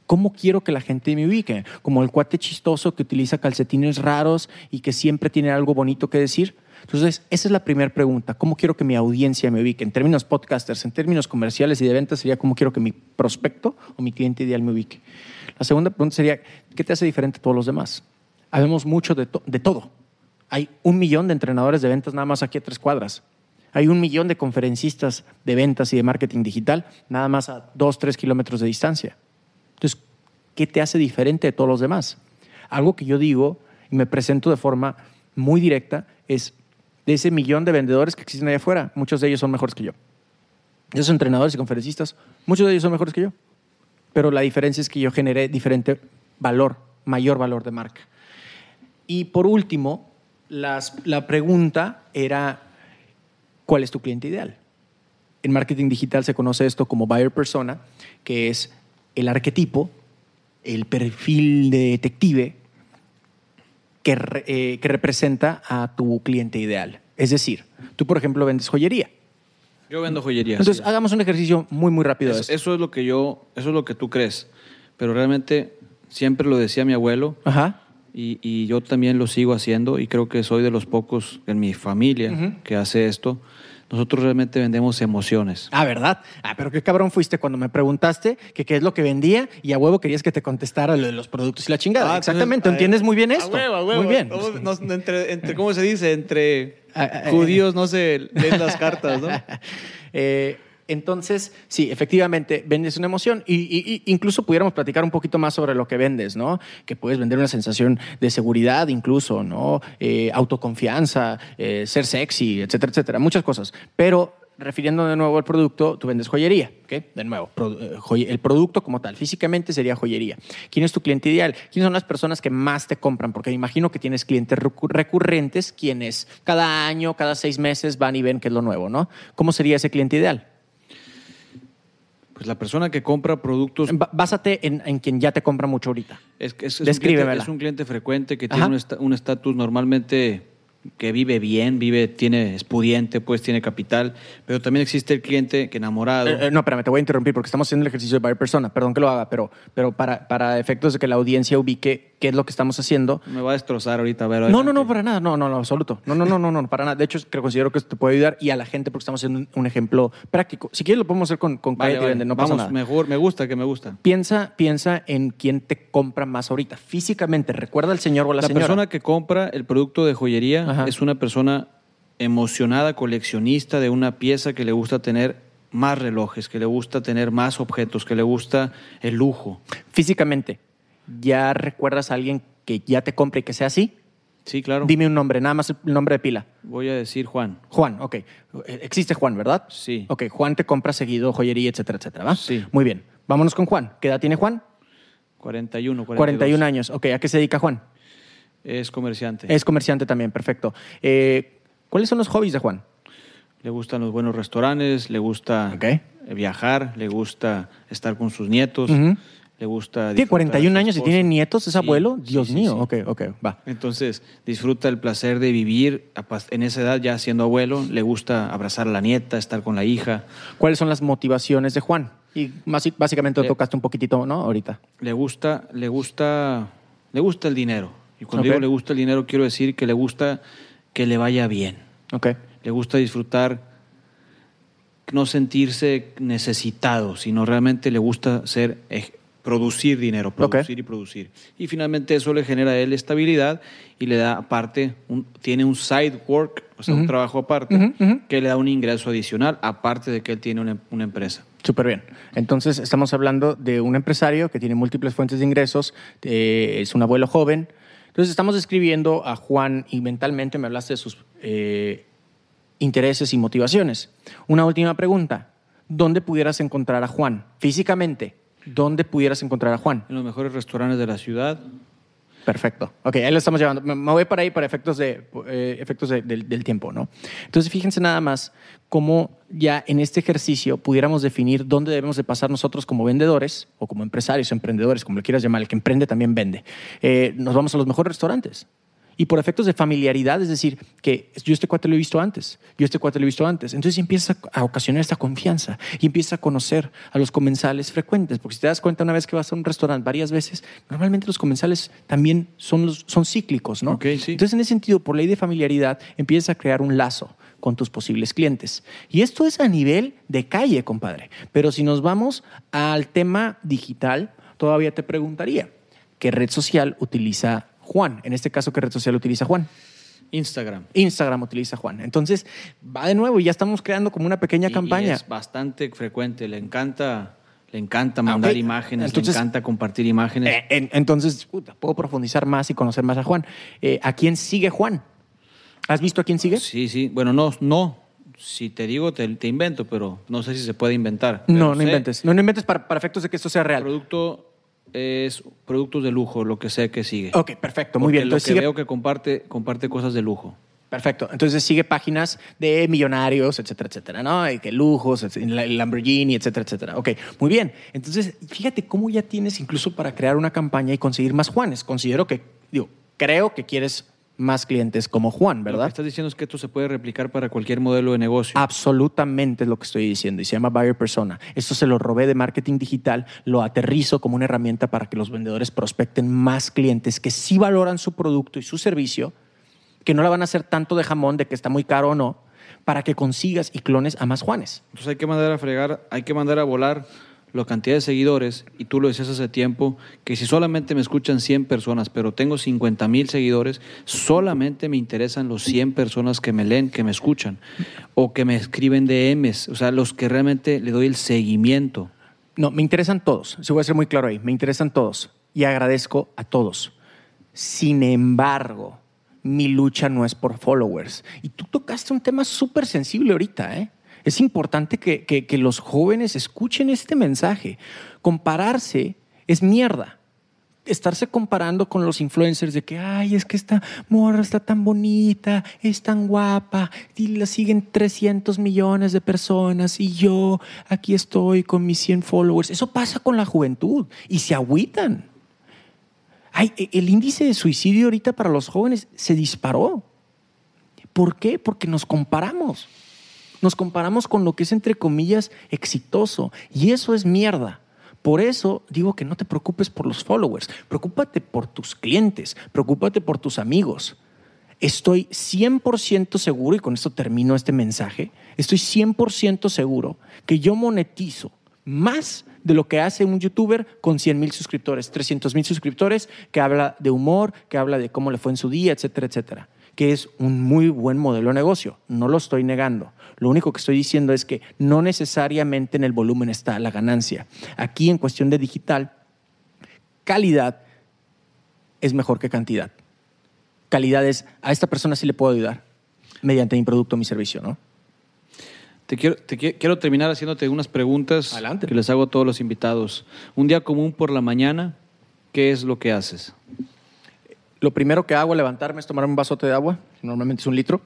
¿Cómo quiero que la gente me ubique? Como el cuate chistoso que utiliza calcetines raros y que siempre tiene algo bonito que decir. Entonces, esa es la primera pregunta. ¿Cómo quiero que mi audiencia me ubique? En términos podcasters, en términos comerciales y de ventas sería cómo quiero que mi prospecto o mi cliente ideal me ubique. La segunda pregunta sería, ¿qué te hace diferente a todos los demás? Habemos mucho de, de todo. Hay un millón de entrenadores de ventas nada más aquí a tres cuadras. Hay un millón de conferencistas de ventas y de marketing digital nada más a dos, tres kilómetros de distancia. ¿Qué te hace diferente de todos los demás? Algo que yo digo y me presento de forma muy directa es de ese millón de vendedores que existen allá afuera, muchos de ellos son mejores que yo. Esos entrenadores y conferencistas, muchos de ellos son mejores que yo. Pero la diferencia es que yo generé diferente valor, mayor valor de marca. Y por último, las, la pregunta era, ¿cuál es tu cliente ideal? En marketing digital se conoce esto como buyer persona, que es el arquetipo, el perfil de detective que, eh, que representa a tu cliente ideal. Es decir, tú, por ejemplo, vendes joyería. Yo vendo joyería. Entonces, sí. hagamos un ejercicio muy, muy rápido. Es- eso es lo que yo, eso es lo que tú crees. Pero realmente siempre lo decía mi abuelo Ajá. y, y yo también lo sigo haciendo y creo que soy de los pocos en mi familia Ujú. que hace esto. Nosotros realmente vendemos emociones. Ah, ¿verdad? Ah, pero qué cabrón fuiste cuando me preguntaste que qué es lo que vendía y a huevo querías que te contestara lo de los productos y la chingada. Ah, Exactamente, entonces, ¿entiendes a- muy bien a esto? huevo, a huevo. Muy bien. Entre, entre- ¿Cómo se dice? Entre Ah, ah, judíos no se leen las cartas, ¿no? Eh, entonces, sí, efectivamente, vendes una emoción y, incluso pudiéramos platicar un poquito más sobre lo que vendes, ¿no? Que puedes vender una sensación de seguridad incluso, ¿no? Eh, autoconfianza, eh, ser sexy, etcétera, etcétera, muchas cosas. Pero refiriendo de nuevo al producto, tú vendes joyería, ¿ok? De nuevo, eh, el producto como tal, físicamente sería joyería. ¿Quién es tu cliente ideal? ¿Quiénes son las personas que más te compran? Porque me imagino que tienes clientes recu- recurrentes, quienes cada año, cada seis meses van y ven qué es lo nuevo, ¿no? ¿Cómo sería ese cliente ideal? Pues la persona que compra productos Básate en, en quien ya te compra mucho ahorita. es, es- es un cliente, es un cliente frecuente que Ajá. tiene un esta- un estatus normalmente que vive bien, vive, tiene, es pudiente, pues tiene capital, pero también existe el cliente que enamorado. Eh, eh, no, espérame, te voy a interrumpir porque estamos haciendo el ejercicio de buyer persona. Perdón que lo haga, pero, pero para, para efectos de que la audiencia ubique qué es lo que estamos haciendo. Me va a destrozar ahorita, a ver. No, no, no, para nada. No, no, no, absoluto. No, no, no, no, no, para nada. De hecho, creo, considero que esto te puede ayudar y a la gente porque estamos haciendo un, ejemplo práctico. Si quieres, lo podemos hacer con, con Vale. Vende, no pasa Vamos, nada. mejor, me gusta, que me gusta. Piensa, piensa en quién te compra más ahorita. Físicamente, recuerda al señor o a la, La señora. persona que compra el producto de joyería Ajá. es una persona emocionada, coleccionista de una pieza que le gusta tener más relojes, que le gusta tener más objetos, que le gusta el lujo. Físicamente, ¿ya recuerdas a alguien que ya te compre y que sea así? Sí, claro. Dime un nombre, nada más el nombre de pila. Voy a decir Juan. Juan, ok. Existe Juan, ¿verdad? Sí. Ok, Juan te compra seguido joyería, etcétera, etcétera, ¿va? Sí. Muy bien. Vámonos con Juan. ¿Qué edad tiene Juan? 41, 42. 41 años. Ok, ¿a qué se dedica Juan? Es comerciante. Es comerciante también, perfecto. Eh, ¿Cuáles son los hobbies de Juan? Le gustan los buenos restaurantes, le gusta viajar, le gusta estar con sus nietos, Ujú. Le gusta... Tiene disfrutar 41 a su años y tiene nietos, ¿es Sí, abuelo? Dios sí, mío. Ok, ok, va. Entonces disfruta el placer de vivir en esa edad ya siendo abuelo, le gusta abrazar a la nieta, estar con la hija, ¿Cuáles son las motivaciones de Juan? Y más- básicamente lo tocaste un poquitito, ¿no? Ahorita. le gusta, le gusta, le gusta el dinero. Y cuando digo le gusta el dinero quiero decir que le gusta que le vaya bien. Ok. Le gusta disfrutar, no sentirse necesitado, sino realmente le gusta ser, producir dinero, producir y producir. Y finalmente eso le genera a él estabilidad y le da aparte, un- tiene un side work, o sea, un trabajo aparte, que le da un ingreso adicional, aparte de que él tiene una, una empresa. Súper bien. Entonces, estamos hablando de un empresario que tiene múltiples fuentes de ingresos, eh, es un abuelo joven. Entonces, estamos describiendo a Juan y mentalmente me hablaste de sus eh, intereses y motivaciones. Una última pregunta. ¿Dónde pudieras encontrar a Juan? Físicamente, ¿dónde pudieras encontrar a Juan? En los mejores restaurantes de la ciudad, Perfecto. Ok, ahí lo estamos llevando. Me voy para ahí para efectos, de, eh, efectos de- del, del tiempo, ¿no? Entonces, fíjense nada más cómo ya en este ejercicio pudiéramos definir dónde debemos de pasar nosotros como vendedores o como empresarios, emprendedores, como le quieras llamar, el que emprende también vende. Eh, nos vamos a los mejores restaurantes. Y por efectos de familiaridad, es decir, que yo este cuate lo he visto antes, yo este cuate lo he visto antes. Entonces empieza a ocasionar esta confianza y empieza a conocer a los comensales frecuentes. Porque si te das cuenta, una vez que vas a un restaurante varias veces, normalmente los comensales también son, los- son cíclicos, ¿no? Sí. Entonces, en ese sentido, por ley de familiaridad, empiezas a crear un lazo con tus posibles clientes. Y esto es a nivel de calle, compadre. Pero si nos vamos al tema digital, todavía te preguntaría, ¿qué red social utiliza Juan? En este caso, ¿qué red social utiliza Juan? Instagram. Instagram utiliza Juan. Entonces, va de nuevo y ya estamos creando como una pequeña Y- y campaña. es bastante frecuente. Le encanta, le encanta mandar imágenes, Entonces- le encanta compartir imágenes. Eh, en- entonces, puta, puedo profundizar más y conocer más a Juan. Eh, ¿A quién sigue Juan? ¿Has visto a quién sigue? Sí, sí. Bueno, no, no. Si te digo, te, te invento, pero no sé si se puede inventar. No, no sé, inventes. No, no inventes para, para efectos de que esto sea real. producto es productos de lujo, lo que sea que sigue. Ok, perfecto, muy Porque bien. Lo Entonces que sigue, veo que comparte, comparte cosas de lujo. perfecto. Entonces sigue páginas de millonarios, etcétera, etcétera, ¿no? Y que lujos, el Lamborghini, etcétera, etcétera. Ok, muy bien. Entonces, fíjate cómo ya tienes incluso para crear una campaña y conseguir más Juanes. Considero que, digo, creo que quieres más clientes como Juan, Lo que ¿verdad? estás diciendo es que esto se puede replicar para cualquier modelo de negocio. Absolutamente es lo que estoy diciendo y se llama Buyer Persona. Esto se lo robé de marketing digital, lo aterrizo como una herramienta para que los vendedores prospecten más clientes que sí valoran su producto y su servicio, que no la van a hacer tanto de jamón de que está muy caro o no, para que consigas y clones a más Juanes. Entonces hay que mandar a fregar, hay que mandar a volar la cantidad de seguidores, y tú lo decías hace tiempo, que si solamente me escuchan 100 personas, pero tengo 50 mil seguidores, solamente me interesan los 100 personas que me leen, que me escuchan, o que me escriben DMs, o sea, los que realmente le doy el seguimiento. No, me interesan todos. Se voy a ser muy claro ahí. Me interesan todos y agradezco a todos. Sin embargo, mi lucha no es por followers. Y tú tocaste un tema súper sensible ahorita, ¿eh? Es importante que, que- los jóvenes escuchen este mensaje. Compararse es mierda. Estarse comparando con los influencers de que, ay, es que esta morra está tan bonita, es tan guapa, y la siguen 300 millones de personas, y yo aquí estoy con mis 100 followers. Eso pasa con la juventud y se agüitan. Ay, e- el índice de suicidio ahorita para los jóvenes se disparó. ¿Por qué? Porque nos comparamos. Nos comparamos con lo que es, entre comillas, exitoso. Y eso es mierda. Por eso digo que no te preocupes por los followers. Preocúpate por tus clientes. Preocúpate por tus amigos. Estoy 100% seguro, y con esto termino este mensaje, estoy 100% seguro que yo monetizo más de lo que hace un youtuber con 100 mil suscriptores, 300 mil suscriptores, que habla de humor, que habla de cómo le fue en su día, etcétera, etcétera. Que es un muy buen modelo de negocio. No lo estoy negando. Lo único que estoy diciendo es que no necesariamente en el volumen está la ganancia. Aquí, en cuestión de digital, calidad es mejor que cantidad. Calidad es, a esta persona sí le puedo ayudar mediante mi producto o mi servicio, ¿no? Te quiero, te quiero terminar haciéndote unas preguntas Adelante. que les hago a todos los invitados. Un día común por la mañana, ¿qué es lo que haces? Lo primero que hago al levantarme es tomar un vasote de agua, normalmente es un litro,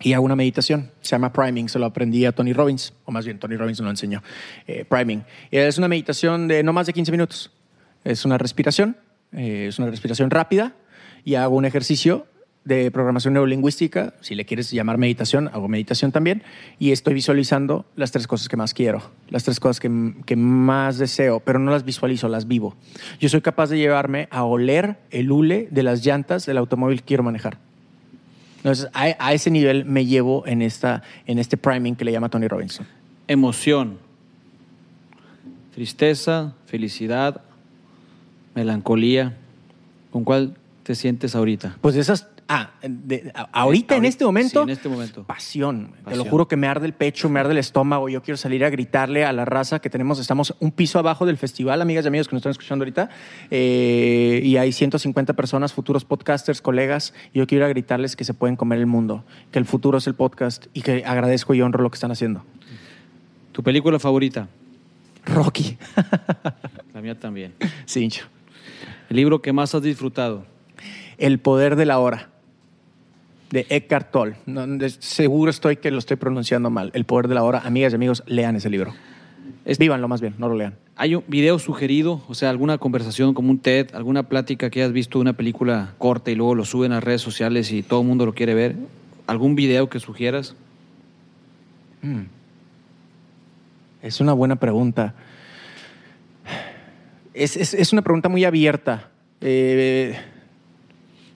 y hago una meditación. Se llama priming, se lo aprendí a Tony Robbins, o más bien Tony Robbins me lo enseñó. Eh, priming. Es una meditación de no más de 15 minutos. Es una respiración, eh, es una respiración rápida, y hago un ejercicio de programación neurolingüística. Si le quieres llamar meditación, hago meditación también. Y estoy visualizando las tres cosas que más quiero, las tres cosas que, que más deseo, pero no las visualizo, las vivo. Yo soy capaz de llevarme a oler el hule de las llantas del automóvil que quiero manejar. Entonces, a, a ese nivel me llevo en, esta, en este priming que le llama Tony Robinson. Emoción. Tristeza, felicidad, melancolía. ¿Con cuál te sientes ahorita? Pues esas. Ah, de- a- ahorita, en este momento. sí, en este momento. Pasión. Te lo juro que me arde el pecho, me arde el estómago. Yo quiero salir a gritarle a la raza que tenemos. Estamos un piso abajo del festival, amigas y amigos que nos están escuchando ahorita. eh, y hay 150 personas, futuros podcasters, colegas. Y yo quiero ir a gritarles que se pueden comer el mundo, que el futuro es el podcast y que agradezco y honro lo que están haciendo. ¿Tu película favorita? Rocky. La mía también. Cincho. ¿El libro que más has disfrutado? El poder de la hora, de Eckhart Tolle. No, de- seguro estoy que lo estoy pronunciando mal. El poder de la hora. Amigas y amigos, lean ese libro. Es- Vívanlo más bien, no lo lean. ¿Hay un video sugerido? O sea, alguna conversación como un TED, alguna plática que hayas visto de una película corta y luego lo suben a las redes sociales y todo el mundo lo quiere ver. ¿Algún video que sugieras? Mm. Es una buena pregunta. Es, es- es una pregunta muy abierta. Eh,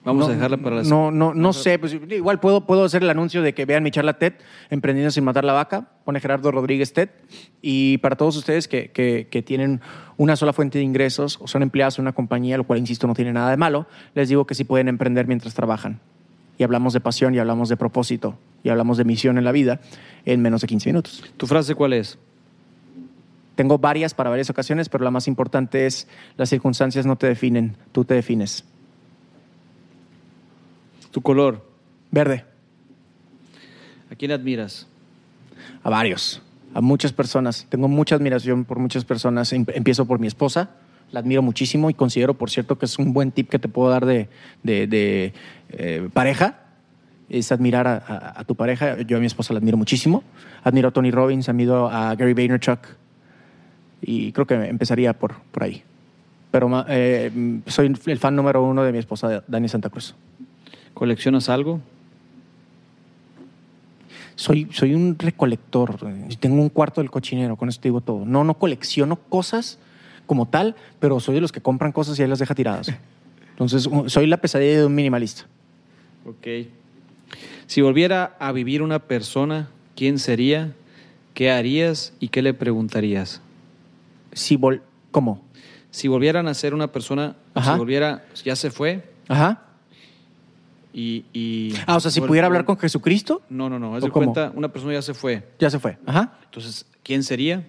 Vamos no, a dejarla para la No, no, no sé. Pues, igual puedo, puedo hacer el anuncio de que vean mi charla TED, Emprendiendo sin matar la vaca. Pone Gerardo Rodríguez TED. Y para todos ustedes que, que- que tienen una sola fuente de ingresos o son empleados en una compañía, lo cual, insisto, no tiene nada de malo, les digo que sí pueden emprender mientras trabajan. Y hablamos de pasión y hablamos de propósito y hablamos de misión en la vida en menos de 15 minutos. ¿Tu frase cuál es? Tengo varias para varias ocasiones, pero la más importante es las circunstancias no te definen, tú te defines. ¿Tu color? Verde, ¿A quién admiras? a varios, a muchas personas. Tengo mucha admiración por muchas personas. Em- Empiezo por mi esposa, la admiro muchísimo y considero, por cierto, que es un buen tip que te puedo dar de, de- de, eh, pareja. Es admirar a, a- a tu pareja. Yo a mi esposa la admiro muchísimo. Admiro a Tony Robbins, admiro a Gary Vaynerchuk. Y creo que empezaría por, por ahí. Pero eh, soy el fan número uno de mi esposa, Dani Santa Cruz. ¿Coleccionas algo? Soy, soy un recolector. Tengo un cuarto del cochinero, con eso te digo todo. No, no colecciono cosas como tal, pero soy de los que compran cosas y ahí las deja tiradas. Entonces, soy la pesadilla de un minimalista. Ok. Si volviera a vivir una persona, ¿quién sería? ¿Qué harías y qué le preguntarías? Si vol ¿Cómo? Si volvieran a ser una persona, Ajá. si volviera, ya se fue Ajá. Y... y- Ah, o sea, si pudiera hablar con Jesucristo, No, no, no. Haz ¿O de cómo? cuenta, una persona ya se fue. ya se fue. Ajá. Entonces, ¿quién sería?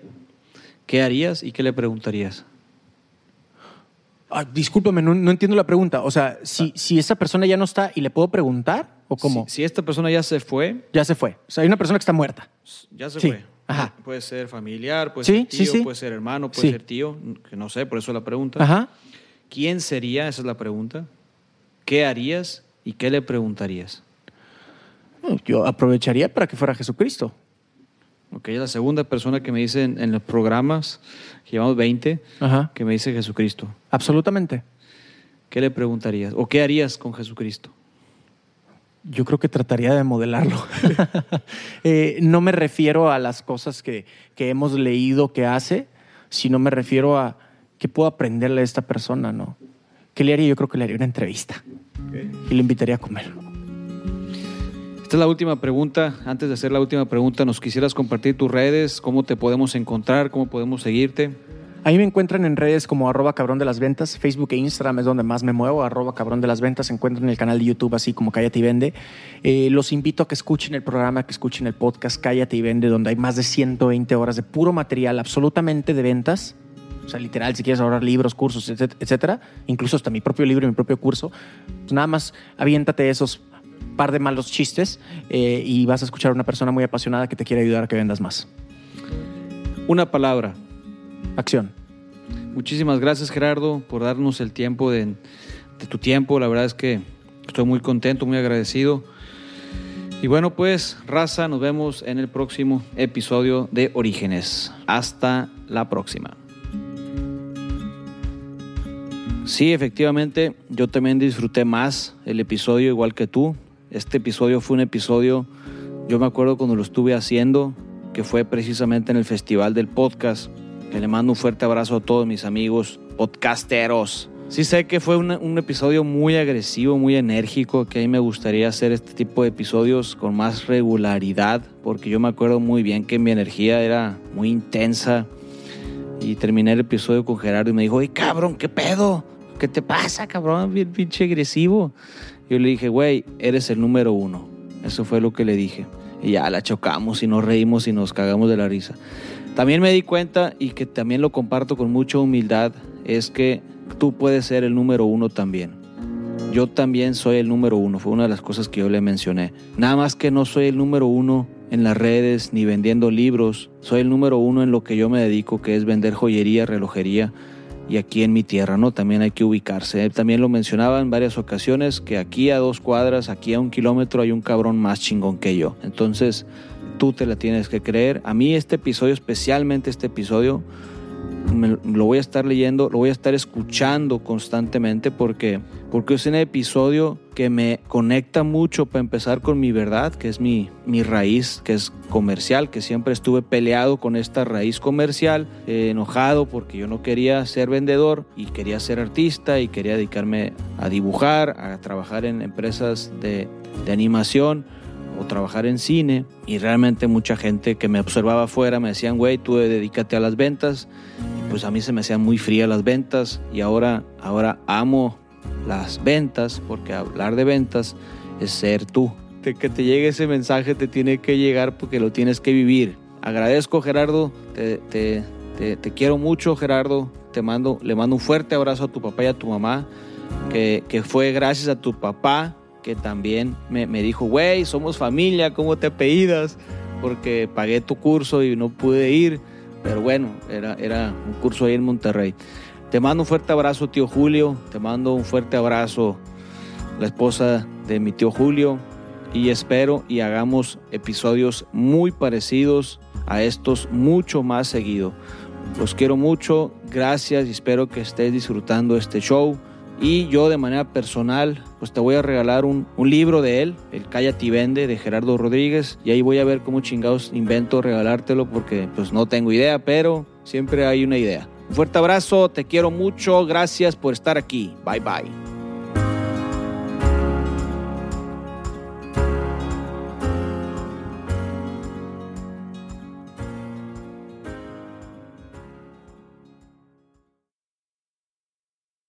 ¿Qué harías y qué le preguntarías? Ah, discúlpame, no, no entiendo la pregunta. O sea, si, si esa persona ya no está y le puedo preguntar, ¿o cómo? Si, si esta persona ya se fue, Ya se fue. O sea, hay una persona que está muerta. ya se Sí, fue. ajá. Puede ser familiar, puede Sí, ser sí, tío, sí. puede ser hermano, puede ser tío, que no sé, por eso la pregunta. Ajá. ¿Quién sería? Esa es la pregunta. ¿Qué harías y qué le preguntarías? Yo aprovecharía para que fuera Jesucristo. Ok, es la segunda persona que me dice en, en los programas, que llevamos 20, Ajá. que me dice Jesucristo. Absolutamente. ¿Qué le preguntarías? ¿O qué harías con Jesucristo? Yo creo que trataría de modelarlo. Eh, no me refiero a las cosas que, que hemos leído que hace, sino me refiero a qué puedo aprenderle a esta persona, ¿no? ¿Qué le haría? Yo creo que le haría una entrevista y le invitaría a comer. Esta es la última pregunta. Antes de hacer la última pregunta, ¿nos quisieras compartir tus redes? ¿Cómo te podemos encontrar? ¿Cómo podemos seguirte? Ahí me encuentran en redes como arroba cabrón de las ventas, Facebook e Instagram es donde más me muevo, arroba cabrón de las ventas, se encuentran en el canal de YouTube así como Cállate y Vende. Eh, los invito a que escuchen el programa, que escuchen el podcast Cállate y Vende, donde hay más de 120 horas de puro material absolutamente de ventas. O sea, literal, si quieres ahorrar libros, cursos, etc- etcétera, incluso hasta mi propio libro y mi propio curso, pues nada más aviéntate esos par de malos chistes eh, y vas a escuchar a una persona muy apasionada que te quiere ayudar a que vendas más. Una palabra. Acción. Muchísimas gracias Gerardo por darnos el tiempo de, de tu tiempo. La verdad es que estoy muy contento, muy agradecido. Y bueno, pues raza, nos vemos en el próximo episodio de Orígenes. Hasta la próxima. Sí, efectivamente, yo también disfruté más el episodio igual que tú. Este episodio fue un episodio, yo me acuerdo cuando lo estuve haciendo, que fue precisamente en el Festival del Podcast, que le mando un fuerte abrazo a todos mis amigos podcasteros. Sí sé que fue un episodio muy agresivo, muy enérgico, que a mí me gustaría hacer este tipo de episodios con más regularidad, porque yo me acuerdo muy bien que mi energía era muy intensa y terminé el episodio con Gerardo y me dijo, oye, cabrón, ¿qué pedo? ¿Qué te pasa, cabrón? Bien pinche agresivo. Yo le dije, güey, eres el número uno. Eso fue lo que le dije. Y ya la chocamos y nos reímos y nos cagamos de la risa. También me di cuenta y que también lo comparto con mucha humildad, es que tú puedes ser el número uno también. Yo también soy el número uno, fue una de las cosas que yo le mencioné. Nada más que no soy el número uno en las redes ni vendiendo libros, soy el número uno en lo que yo me dedico, que es vender joyería, relojería y aquí en mi tierra, ¿no? También hay que ubicarse. También lo mencionaba en varias ocasiones que aquí a dos cuadras, aquí a un kilómetro hay un cabrón más chingón que yo. Entonces, tú te la tienes que creer. A mí este episodio, especialmente este episodio, lo voy a estar leyendo, lo voy a estar escuchando constantemente porque, porque es un episodio que me conecta mucho para empezar con mi verdad, que es mi, mi raíz, que es comercial, que siempre estuve peleado con esta raíz comercial, eh, enojado porque yo no quería ser vendedor y quería ser artista y quería dedicarme a dibujar, a trabajar en empresas de, de animación o trabajar en cine. Y realmente mucha gente que me observaba afuera me decían, güey, tú dedícate a las ventas pues a mí se me hacían muy frías las ventas y ahora, ahora amo las ventas porque hablar de ventas es ser tú. Que te llegue ese mensaje te tiene que llegar porque lo tienes que vivir. Agradezco Gerardo, te, te, te, te quiero mucho Gerardo, te mando, le mando un fuerte abrazo a tu papá y a tu mamá, que, que fue gracias a tu papá que también me, me dijo, güey, somos familia, ¿cómo te apellidas? Porque pagué tu curso y no pude ir, pero bueno, era, era un curso ahí en Monterrey. Te mando un fuerte abrazo, tío Julio, te mando un fuerte abrazo, la esposa de mi tío Julio, y espero y hagamos episodios muy parecidos a estos mucho más seguido. Los quiero mucho, gracias y espero que estés disfrutando este show. Y yo de manera personal, pues te voy a regalar un, un libro de él, El Cállate y Vende, de Gerardo Rodríguez. Y ahí voy a ver cómo chingados invento regalártelo porque pues no tengo idea, pero siempre hay una idea. Un fuerte abrazo, te quiero mucho, gracias por estar aquí. Bye bye.